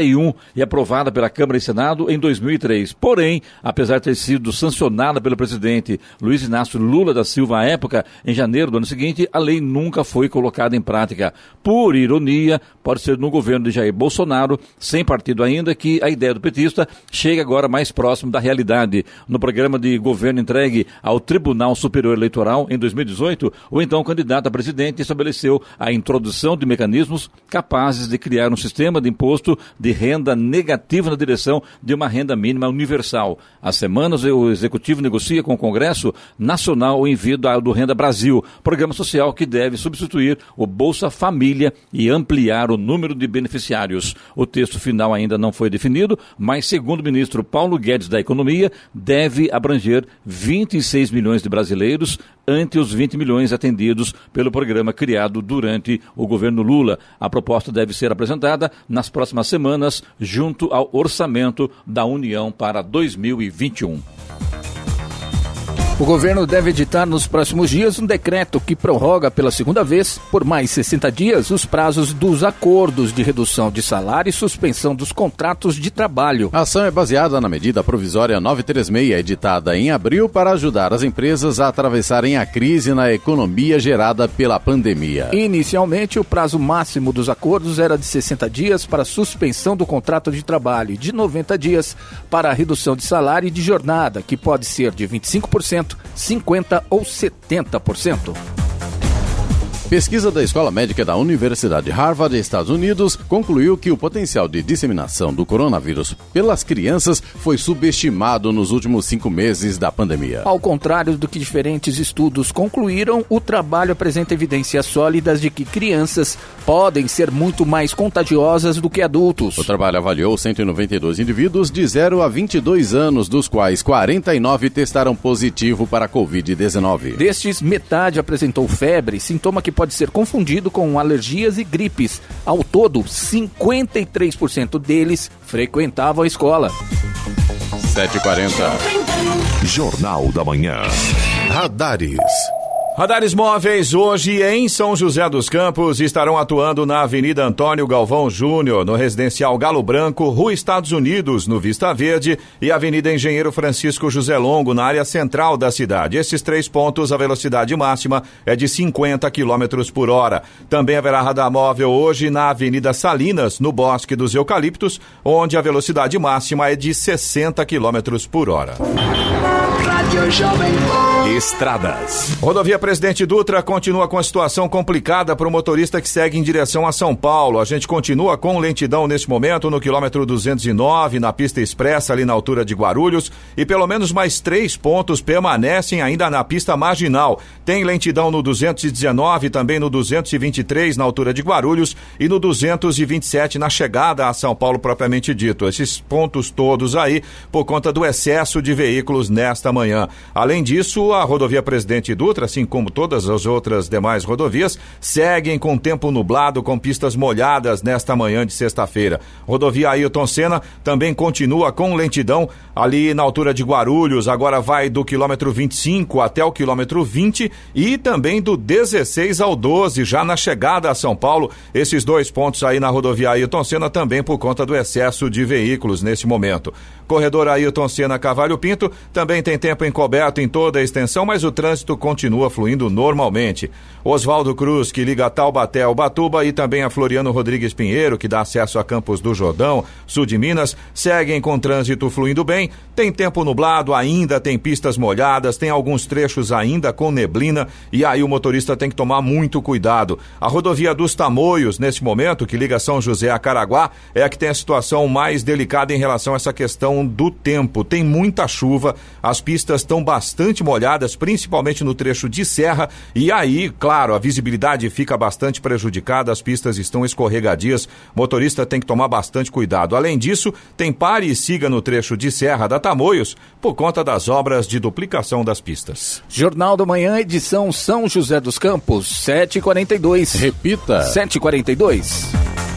e aprovada pela Câmara e Senado em 2003. Porém, apesar de ter sido sancionada pelo presidente Luiz Inácio Lula da Silva à época, em janeiro do ano seguinte, a lei nunca foi colocada em prática. Por ironia, pode ser no governo de Jair Bolsonaro, sem partido ainda, que a ideia do petista chega agora mais próximo da realidade. No programa de governo entregue ao Tribunal Superior Eleitoral em 2018, o então candidato a presidente estabeleceu a introdução de mecanismos capazes de criar um sistema de imposto de renda negativa na direção de uma renda mínima universal. Há semanas, o Executivo negocia com o Congresso Nacional o envio do Renda Brasil, programa social que deve substituir o Bolsa Família e ampliar o número de beneficiários. O texto final ainda não foi definido, mas, segundo o ministro Paulo Guedes da Economia, deve abranger 26 milhões de brasileiros ante os 20 milhões atendidos pelo programa criado durante o governo Lula. A proposta deve ser apresentada nas próximas semanas, junto ao orçamento da União para 2021. O governo deve editar nos próximos dias um decreto que prorroga pela segunda vez, por mais 60 dias, os prazos dos acordos de redução de salário e suspensão dos contratos de trabalho. A ação é baseada na medida provisória 936, editada em abril para ajudar as empresas a atravessarem a crise na economia gerada pela pandemia. Inicialmente, o prazo máximo dos acordos era de 60 dias para suspensão do contrato de trabalho e de 90 dias para a redução de salário e de jornada, que pode ser de 25%. 50% ou 70%. Pesquisa da Escola Médica da Universidade Harvard, Estados Unidos, concluiu que o potencial de disseminação do coronavírus pelas crianças foi subestimado nos últimos cinco meses da pandemia. Ao contrário do que diferentes estudos concluíram, o trabalho apresenta evidências sólidas de que crianças podem ser muito mais contagiosas do que adultos. O trabalho avaliou 192 indivíduos de 0 a 22 anos, dos quais 49 testaram positivo para a Covid-19. Destes, metade apresentou febre, sintoma que pode ser confundido com alergias e gripes. Ao todo, 53% deles frequentavam a escola. 7h40. Jornal da Manhã. Radares. Radares móveis hoje em São José dos Campos estarão atuando na Avenida Antônio Galvão Júnior, no residencial Galo Branco, Rua Estados Unidos, no Vista Verde, e Avenida Engenheiro Francisco José Longo, na área central da cidade. Esses três pontos, a velocidade máxima é de 50 km por hora. Também haverá radar móvel hoje na Avenida Salinas, no Bosque dos Eucaliptos, onde a velocidade máxima é de 60 km por hora. Estradas. Rodovia Presidente Dutra continua com a situação complicada para o motorista que segue em direção a São Paulo. A gente continua com lentidão nesse momento no quilômetro 209, na pista expressa, ali na altura de Guarulhos, e pelo menos mais três pontos permanecem ainda na pista marginal. Tem lentidão no 219, também no 223, na altura de Guarulhos, e no 227, na chegada a São Paulo propriamente dito. Esses pontos todos aí por conta do excesso de veículos nesta manhã. Além disso, a rodovia Presidente Dutra, assim como todas as outras demais rodovias, seguem com tempo nublado, com pistas molhadas nesta manhã de sexta-feira. Rodovia Ailton Senna também continua com lentidão ali na altura de Guarulhos, agora vai do quilômetro 25 até o quilômetro 20 e também do 16 ao 12, já na chegada a São Paulo. Esses dois pontos aí na rodovia Ailton Senna também por conta do excesso de veículos nesse momento. Corredor Ailton Senna Cavalho Pinto também tem tempo encoberto em toda a extensão, mas o trânsito continua fluindo normalmente. Oswaldo Cruz, que liga Taubaté ao Batuba, e também a Floriano Rodrigues Pinheiro, que dá acesso a Campos do Jordão, sul de Minas, seguem com trânsito fluindo bem. Tem tempo nublado ainda, tem pistas molhadas, tem alguns trechos ainda com neblina, e aí o motorista tem que tomar muito cuidado. A rodovia dos Tamoios, nesse momento, que liga São José a Caraguá, é a que tem a situação mais delicada em relação a essa questão do tempo. Tem muita chuva, as pistas estão bastante molhadas, principalmente no trecho de serra, e aí, claro, a visibilidade fica bastante prejudicada, as pistas estão escorregadias, motorista tem que tomar bastante cuidado. Além disso, tem pare e siga no trecho de serra da Tamoios por conta das obras de duplicação das pistas. Jornal da Manhã, edição São José dos Campos, 7h42. Repita. 7h42.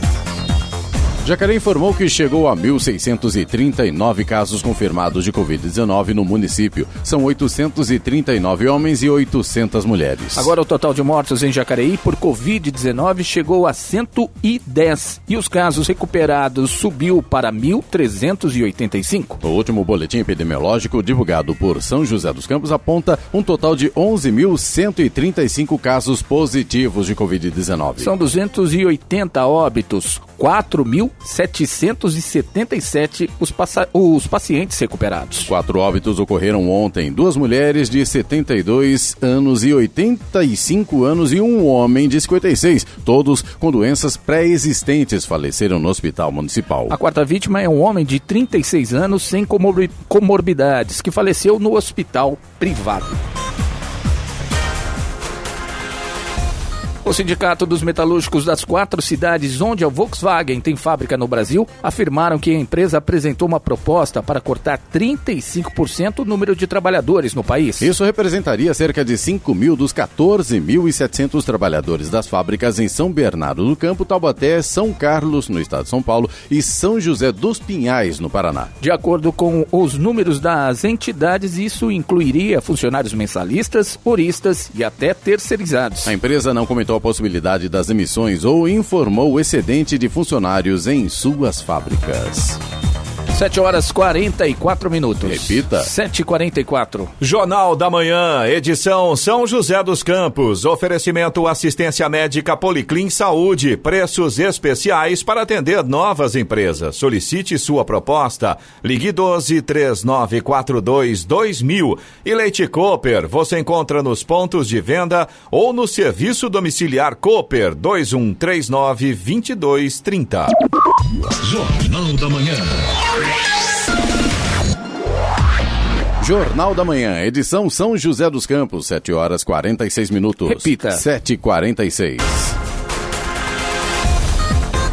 Jacaré informou que chegou a 1.639 casos confirmados de Covid-19 no município. São 839 homens e 800 mulheres. Agora o total de mortos em Jacareí por Covid-19 chegou a 110 e os casos recuperados subiu para 1.385. O último boletim epidemiológico divulgado por São José dos Campos aponta um total de 11.135 casos positivos de Covid-19. São 280 óbitos, 4.777 os, os pacientes recuperados. Quatro óbitos ocorreram ontem. Duas mulheres de 72 anos e 85 anos e um homem de 56. Todos com doenças pré-existentes faleceram no hospital municipal. A quarta vítima é um homem de 36 anos sem comorbidades que faleceu no hospital privado. O Sindicato dos Metalúrgicos das quatro cidades onde a Volkswagen tem fábrica no Brasil afirmaram que a empresa apresentou uma proposta para cortar 35% o número de trabalhadores no país. Isso representaria cerca de 5 mil dos 14.700 trabalhadores das fábricas em São Bernardo do Campo, Taubaté, São Carlos, no estado de São Paulo, e São José dos Pinhais, no Paraná. De acordo com os números das entidades, isso incluiria funcionários mensalistas, horistas e até terceirizados. A empresa não comentou a possibilidade das emissões ou informou o excedente de funcionários em suas fábricas. 7 horas 44 minutos. Repita. 7h44. Jornal da Manhã, edição São José dos Campos. Oferecimento assistência médica Policlin Saúde. Preços especiais para atender novas empresas. Solicite sua proposta. Ligue 12 3942 2000. E Leite Cooper, você encontra nos pontos de venda ou no serviço domiciliar Cooper 2139 2230. Jornal da Manhã. Jornal da Manhã, edição São José dos Campos, 7 horas 46 minutos. Repita. 7h46.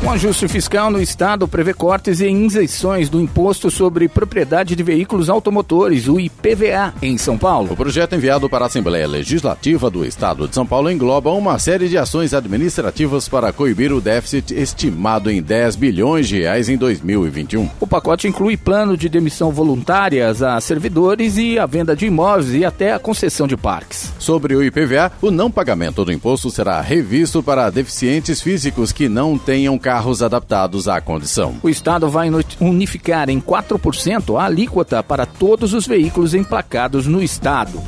Um ajuste fiscal no Estado prevê cortes e isenções do Imposto sobre Propriedade de Veículos Automotores, o IPVA, em São Paulo. O projeto enviado para a Assembleia Legislativa do Estado de São Paulo engloba uma série de ações administrativas para coibir o déficit estimado em 10 bilhões de reais em 2021. O pacote inclui plano de demissão voluntárias a servidores e a venda de imóveis e até a concessão de parques. Sobre o IPVA, o não pagamento do imposto será revisto para deficientes físicos que não tenham carros adaptados à condição. O Estado vai unificar em 4% a alíquota para todos os veículos emplacados no Estado.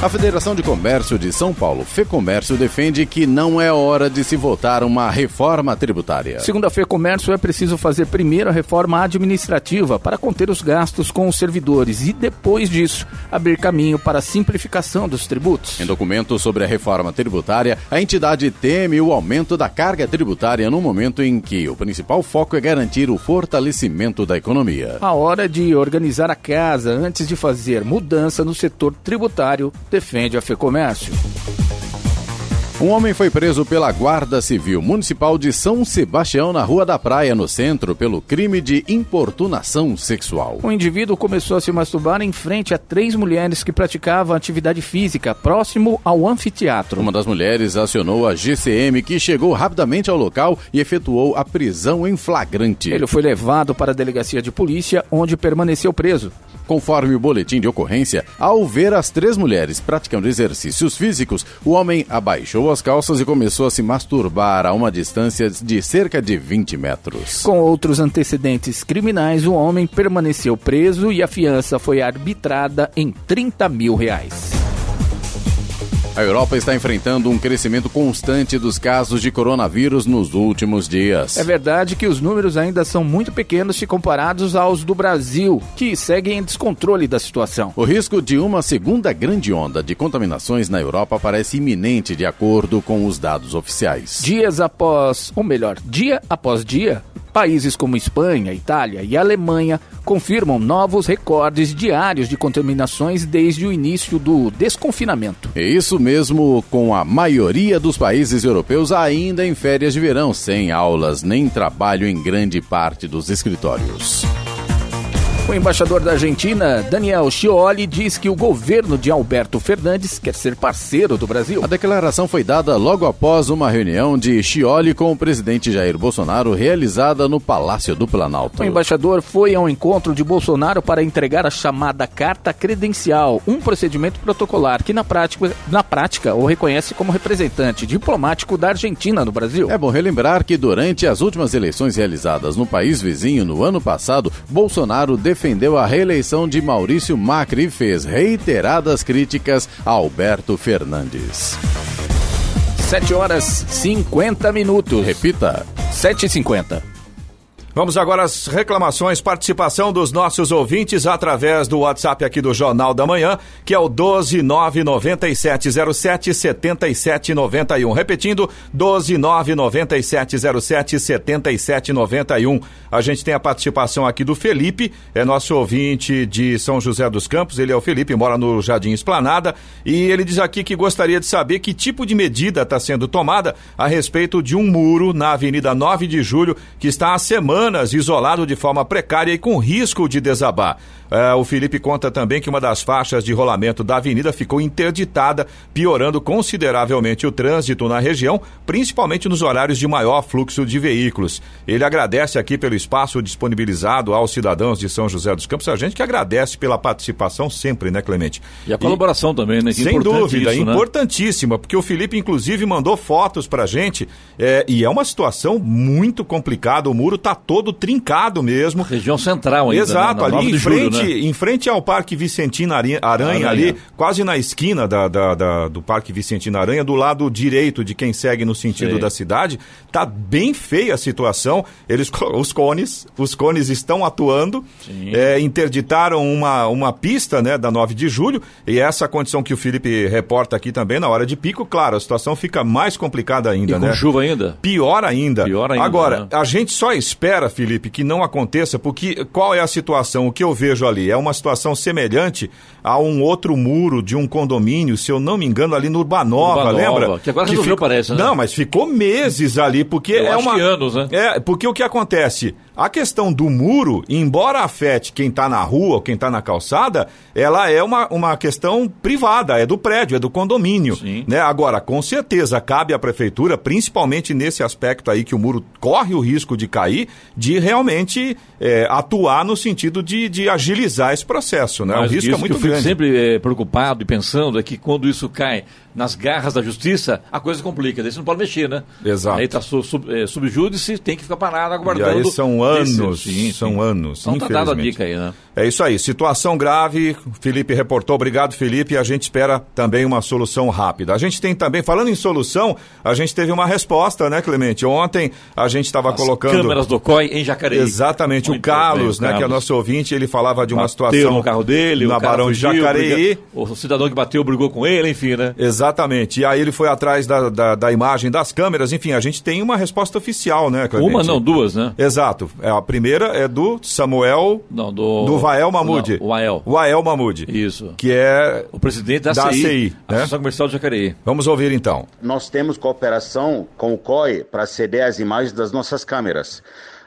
A Federação de Comércio de São Paulo, FEComércio, defende que não é hora de se votar uma reforma tributária. Segundo a FEComércio, é preciso fazer primeiro a reforma administrativa para conter os gastos com os servidores e, depois disso, abrir caminho para a simplificação dos tributos. Em documento sobre a reforma tributária, a entidade teme o aumento da carga tributária no momento em que o principal foco é garantir o fortalecimento da economia. A hora de organizar a casa antes de fazer mudança no setor tributário, defende a FEComércio. Um homem foi preso pela Guarda Civil Municipal de São Sebastião, na Rua da Praia, no centro, pelo crime de importunação sexual. O indivíduo começou a se masturbar em frente a três mulheres que praticavam atividade física próximo ao anfiteatro. Uma das mulheres acionou a GCM, que chegou rapidamente ao local e efetuou a prisão em flagrante. Ele foi levado para a delegacia de polícia, onde permaneceu preso. Conforme o boletim de ocorrência, ao ver as três mulheres praticando exercícios físicos, o homem abaixou as calças e começou a se masturbar a uma distância de cerca de 20 metros. Com outros antecedentes criminais, o homem permaneceu preso e a fiança foi arbitrada em 30 mil reais. A Europa está enfrentando um crescimento constante dos casos de coronavírus nos últimos dias. É verdade que os números ainda são muito pequenos se comparados aos do Brasil, que seguem em descontrole da situação. O risco de uma segunda grande onda de contaminações na Europa parece iminente, de acordo com os dados oficiais. Dias após, ou melhor, dia após dia, países como Espanha, Itália e Alemanha confirmam novos recordes diários de contaminações desde o início do desconfinamento. É isso mesmo, com a maioria dos países europeus ainda em férias de verão, sem aulas nem trabalho em grande parte dos escritórios. O embaixador da Argentina, Daniel Scioli, diz que o governo de Alberto Fernandes quer ser parceiro do Brasil. A declaração foi dada logo após uma reunião de Scioli com o presidente Jair Bolsonaro realizada no Palácio do Planalto. O embaixador foi ao encontro de Bolsonaro para entregar a chamada carta credencial, um procedimento protocolar que na prática, na prática o reconhece como representante diplomático da Argentina no Brasil. É bom relembrar que durante as últimas eleições realizadas no país vizinho no ano passado, Bolsonaro defendeu a reeleição de Maurício Macri e fez reiteradas críticas a Alberto Fernandes. 7 horas 50 minutos. Repita. 7h50. Vamos agora às reclamações, participação dos nossos ouvintes através do WhatsApp aqui do Jornal da Manhã, que é o 12997077791. Repetindo, 12997077791. A gente tem a participação aqui do Felipe, é nosso ouvinte de São José dos Campos. Ele é o Felipe, mora no Jardim Esplanada, e ele diz aqui que gostaria de saber que tipo de medida está sendo tomada a respeito de um muro na Avenida 9 de Julho que está há semanas isolado de forma precária e com risco de desabar. É, o Felipe conta também que uma das faixas de rolamento da avenida ficou interditada, piorando consideravelmente o trânsito na região, principalmente nos horários de maior fluxo de veículos. Ele agradece aqui pelo espaço disponibilizado aos cidadãos de São José dos Campos. A gente que agradece pela participação sempre, né, Clemente? E a colaboração e, também, né? Que sem dúvida, isso, né? importantíssima, porque o Felipe, inclusive, mandou fotos pra gente é, e é uma situação muito complicada. O muro tá todo trincado mesmo. Região central ainda. Exato, né? ali em julho, frente, né? em frente ao Parque Vicentino Aranha, Aranha. ali, quase na esquina da, da- da- do Parque Vicentino Aranha, do lado direito de quem segue no sentido da cidade, tá bem feia a situação. Eles, os cones, os cones estão atuando, é, interditaram uma, uma pista, né, da 9 de julho, e essa condição que o Felipe reporta aqui também, na hora de pico, claro, a situação fica mais complicada ainda, E com né? chuva ainda? Pior ainda. Pior ainda, Agora, né? a gente só espera, Felipe, que não aconteça, porque qual é a situação? O que eu vejo ali é uma situação semelhante a um outro muro de um condomínio, se eu não me engano, ali no Urbanova, Urbanova, lembra? que agora resolveu, ficou- parece, né? Não, mas ficou meses ali, porque Eu é uma. que anos, né? É, porque o que acontece? A questão do muro, embora afete quem está na rua ou quem está na calçada, ela é uma, uma questão privada, é do prédio, é do condomínio. Sim. Né? Agora, com certeza, cabe à prefeitura, principalmente nesse aspecto aí que o muro corre o risco de cair, de realmente é, atuar no sentido de, de agilizar esse processo. Né? Mas o risco é muito que eu fico grande. sempre eh, preocupado e pensando é que quando isso cai nas garras da justiça, a coisa complica. Daí você não pode mexer, né? Exato. Aí está sub, sub, eh, subjúdice, tem que ficar parado E aguardando. aí são anos, Sim, são anos, Então tá dada a dica aí, né? É isso aí, situação grave, Felipe reportou, obrigado Felipe, a gente espera também uma solução rápida. A gente tem também, falando em solução, a gente teve uma resposta, né Clemente? Ontem a gente estava colocando... câmeras do COI em Jacareí. Exatamente, Muito o Carlos, bem, né, que é nosso ouvinte, ele falava de uma Bateu situação no carro dele, na Barão de Jacareí. briga- O cidadão que bateu brigou com ele, enfim, né? Exatamente. E aí ele foi atrás da, da, da imagem das câmeras. Enfim, a gente tem uma resposta oficial, né, Clemente? Uma não, duas, né? Exato. É, a primeira é do Samuel... Não, do... Do Vael Mahmoud. Não, o Ael. O Ael Mahmoud. Isso. Que é... O presidente da, Da ACI, ACI, né? Associação Comercial de Jacareí. Vamos ouvir então. Nós temos cooperação com o COI para ceder as imagens das nossas câmeras.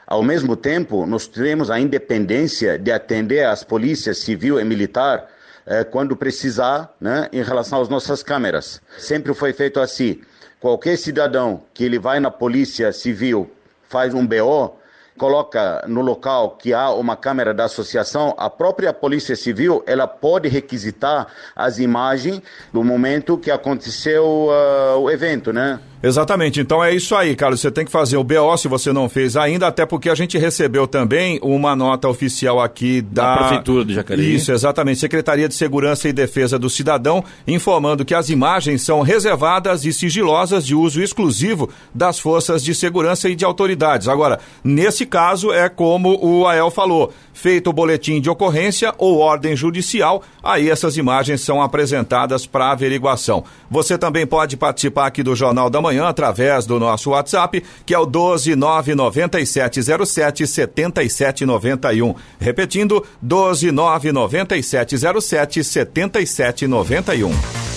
Ao mesmo tempo, nós temos a independência de atender as polícias civil e militar eh, quando precisar, né, em relação às nossas câmeras. Sempre foi feito assim. Qualquer cidadão que ele vai na polícia civil, faz um BO, coloca no local que há uma câmera da associação, a própria Polícia Civil ela pode requisitar as imagens do momento que aconteceu ah, o evento, né? Exatamente, então é isso aí, Carlos. Você tem que fazer o BO se você não fez ainda, até porque a gente recebeu também uma nota oficial aqui da, Da Prefeitura de Jacareí. Isso, exatamente. Secretaria de Segurança e Defesa do Cidadão, informando que as imagens são reservadas e sigilosas de uso exclusivo das forças de segurança e de autoridades. Agora, nesse caso, é como o Ael falou: feito o boletim de ocorrência ou ordem judicial, aí essas imagens são apresentadas para averiguação. Você também pode participar aqui do Jornal da Manhã através do nosso WhatsApp, que é o 1299707 7791. Repetindo, 1299707 7791.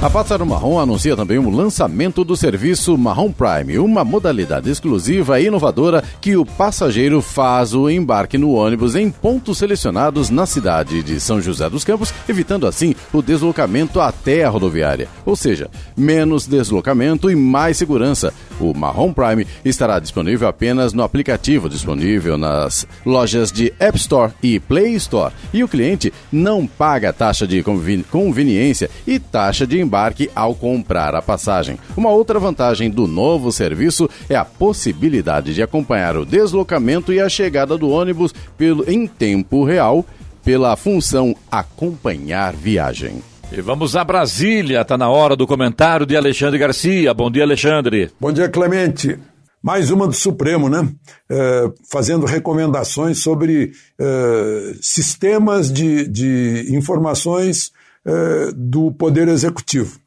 A Pássaro Marrom anuncia também o lançamento do serviço Marrom Prime, uma modalidade exclusiva e inovadora que o passageiro faz o embarque no ônibus em pontos selecionados na cidade de São José dos Campos, evitando assim o deslocamento até a rodoviária. Ou seja, menos deslocamento e mais segurança. O Marrom Prime estará disponível apenas no aplicativo disponível nas lojas de App Store e Play Store. E o cliente não paga taxa de conveni- conveniência e taxa de embarque ao comprar a passagem. Uma outra vantagem do novo serviço é a possibilidade de acompanhar o deslocamento e a chegada do ônibus pelo, em tempo real pela função acompanhar viagem. E vamos a Brasília, tá na hora do comentário de Alexandre Garcia. Bom dia, Alexandre. Bom dia, Clemente. Mais uma do Supremo, né? É, fazendo recomendações sobre é, sistemas de, de informações é, do Poder Executivo.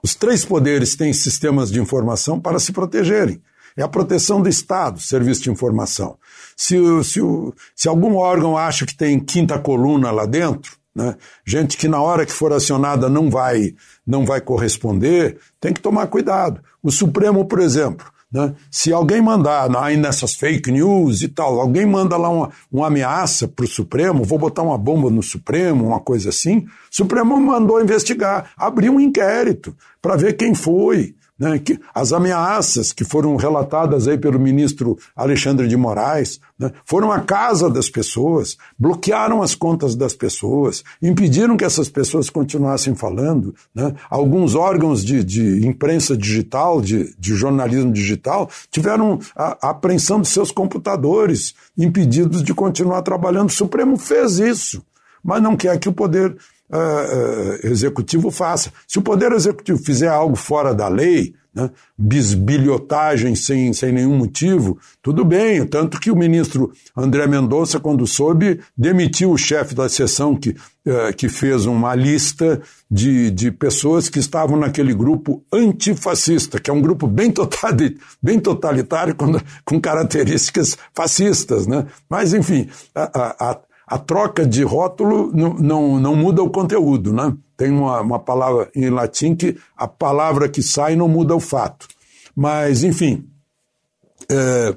Os três poderes têm sistemas de informação para se protegerem. É a proteção do Estado, serviço de informação. Se, se, se algum órgão acha que tem quinta coluna lá dentro, né, gente que na hora que for acionada não vai, não vai corresponder, tem que tomar cuidado. O Supremo, por exemplo, né, se alguém mandar aí nessas fake news e tal, alguém manda lá uma, uma ameaça para o Supremo, vou botar uma bomba no Supremo, uma coisa assim, o Supremo mandou investigar, abriu um inquérito para ver quem foi, né, que as ameaças que foram relatadas aí pelo ministro Alexandre de Moraes né, foram à casa das pessoas, bloquearam as contas das pessoas, impediram que essas pessoas continuassem falando. Né, alguns órgãos de, de imprensa digital, de, de, jornalismo digital, tiveram a, a apreensão de seus computadores, impedidos de continuar trabalhando. O Supremo fez isso, mas não quer que o poder uh, executivo faça. Se o Poder Executivo fizer algo fora da lei, né, bisbilhotagem sem, sem nenhum motivo, tudo bem. Tanto que o ministro André Mendonça, quando soube, demitiu o chefe da sessão que, uh, que fez uma lista de, de pessoas que estavam naquele grupo antifascista, que é um grupo bem, bem totalitário com, com características fascistas. Né? Mas, enfim, a, a troca de rótulo não, não, não muda o conteúdo, né? Tem uma, uma palavra em latim que a palavra que sai não muda o fato. Mas, enfim, é,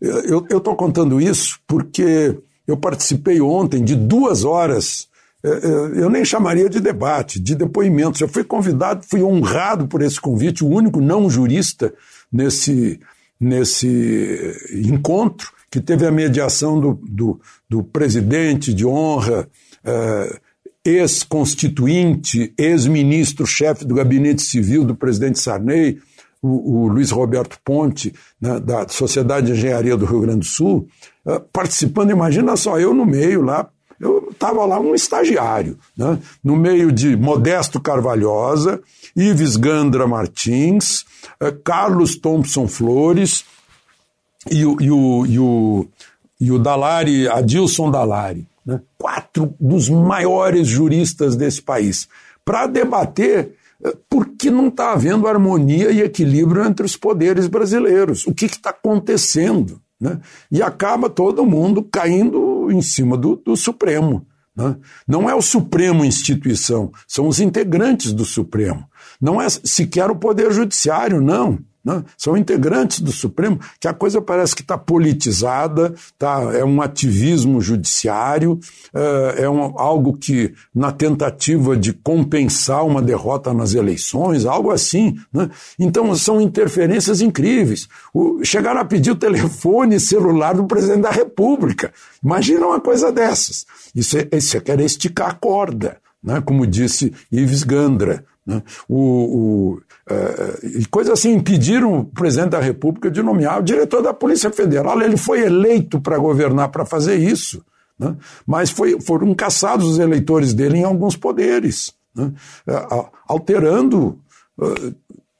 eu estou contando isso porque eu participei ontem de duas horas, é, é, eu nem chamaria de debate, de depoimentos. Eu fui convidado, fui honrado por esse convite, o único não jurista nesse, nesse encontro que teve a mediação do, do, do presidente de honra, eh, ex-constituinte, ex-ministro-chefe do gabinete civil do presidente Sarney, o, o Luiz Roberto Ponte, né, da Sociedade de Engenharia do Rio Grande do Sul, eh, participando, imagina só, eu no meio lá, eu estava lá um estagiário, né, no meio de Modesto Carvalhosa, Ives Gandra Martins, eh, Carlos Thompson Flores, e o, e o, e o, e o Dalari, Adilson Dalari, né? quatro dos maiores juristas desse país, para debater eh, por que não está havendo harmonia e equilíbrio entre os poderes brasileiros, o que está acontecendo. Né? E acaba todo mundo caindo em cima do, do Supremo. Né? Não é o Supremo instituição, são os integrantes do Supremo. Não é sequer o Poder Judiciário, não. Né? São integrantes do Supremo, que a coisa parece que está politizada, tá, é um ativismo judiciário, é, é um, algo que, na tentativa de compensar uma derrota nas eleições, algo assim. Né? Então, são interferências incríveis. O, chegaram a pedir o telefone celular do presidente da República. Imagina uma coisa dessas. Isso é, isso é querer esticar a corda, né? como disse Ives Gandra. Né? O, o, e coisas assim impediram o presidente da República de nomear o diretor da Polícia Federal. Ele foi eleito para governar, para fazer isso, né? mas foi, foram caçados os eleitores dele em alguns poderes, né? É, alterando, é,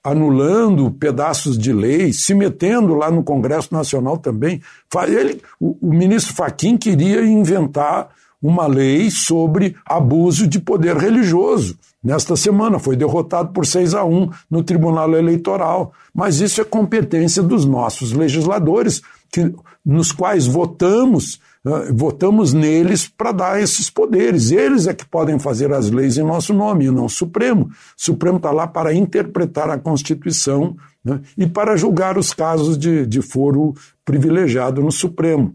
anulando pedaços de lei, se metendo lá no Congresso Nacional também. Ele, o, o ministro Faquim queria inventar uma lei sobre abuso de poder religioso. Nesta semana foi derrotado por 6 a 1 no Tribunal Eleitoral. Mas isso é competência dos nossos legisladores, que, nos quais votamos, votamos neles para dar esses poderes. Eles é que podem fazer as leis em nosso nome, e não o Supremo. O Supremo está lá para interpretar a Constituição né, e para julgar os casos de, de foro privilegiado no Supremo.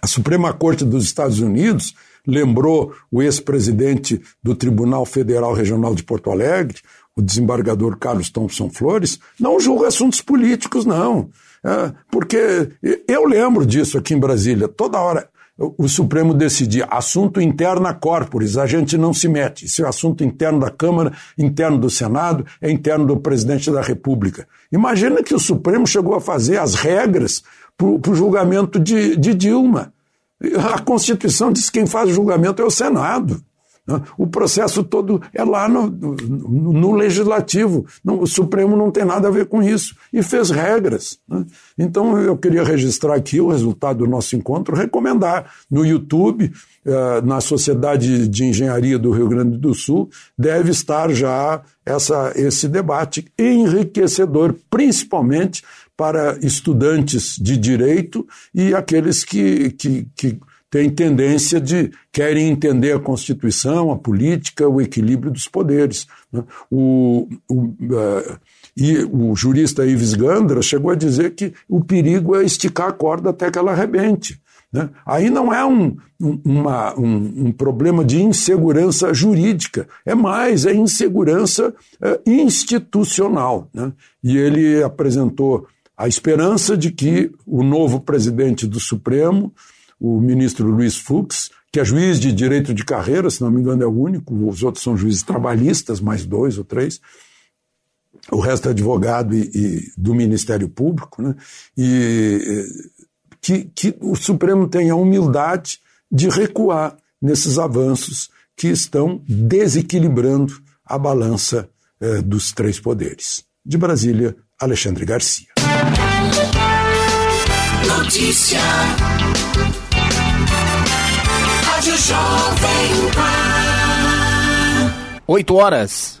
A Suprema Corte dos Estados Unidos lembrou o ex-presidente do Tribunal Federal Regional de Porto Alegre, o desembargador Carlos Thompson Flores, não julga assuntos políticos, não. É, porque eu lembro disso aqui em Brasília, toda hora o Supremo decidia assunto interna corporis, a gente não se mete. Isso é assunto interno da Câmara, interno do Senado, é interno do presidente da República. Imagina que o Supremo chegou a fazer as regras para o julgamento de, de Dilma. A Constituição diz que quem faz o julgamento é o Senado. Né? O processo todo é lá no, no, no legislativo. o Supremo não tem nada a ver com isso. E fez regras. Né? Então eu queria registrar aqui o resultado do nosso encontro, recomendar no YouTube, eh, na Sociedade de Engenharia do Rio Grande do Sul, deve estar já essa, esse debate enriquecedor, principalmente para estudantes de direito e aqueles que, que, que têm tendência de querem entender a Constituição, a política, o equilíbrio dos poderes. Né? O, o, uh, e o jurista Ives Gandra chegou a dizer que o perigo é esticar a corda até que ela arrebente. Né? Aí não é um, um, uma, um, um, problema de insegurança jurídica, é mais, é insegurança é, institucional. Né? E ele apresentou a esperança de que o novo presidente do Supremo, o ministro Luiz Fux, que é juiz de direito de carreira, se não me engano é o único, os outros são juízes trabalhistas, mais dois ou três, o resto é advogado e, e do Ministério Público, né? e que, que o Supremo tenha a humildade de recuar nesses avanços que estão desequilibrando a balança eh, dos três poderes. De Brasília, Alexandre Garcia. Notícia. Rádio Jovem Pan. Oito horas.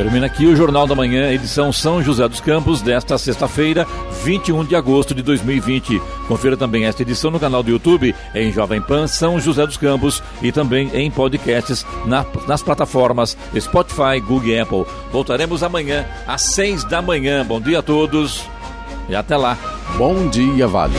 Termina aqui o Jornal da Manhã, edição São José dos Campos, desta sexta-feira, 21 de agosto de 2020. Confira também esta edição no canal do YouTube, em Jovem Pan São José dos Campos e também em podcasts na, nas plataformas Spotify, Google e Apple. Voltaremos amanhã às 6 da manhã. Bom dia a todos e até lá. Bom dia, Vale.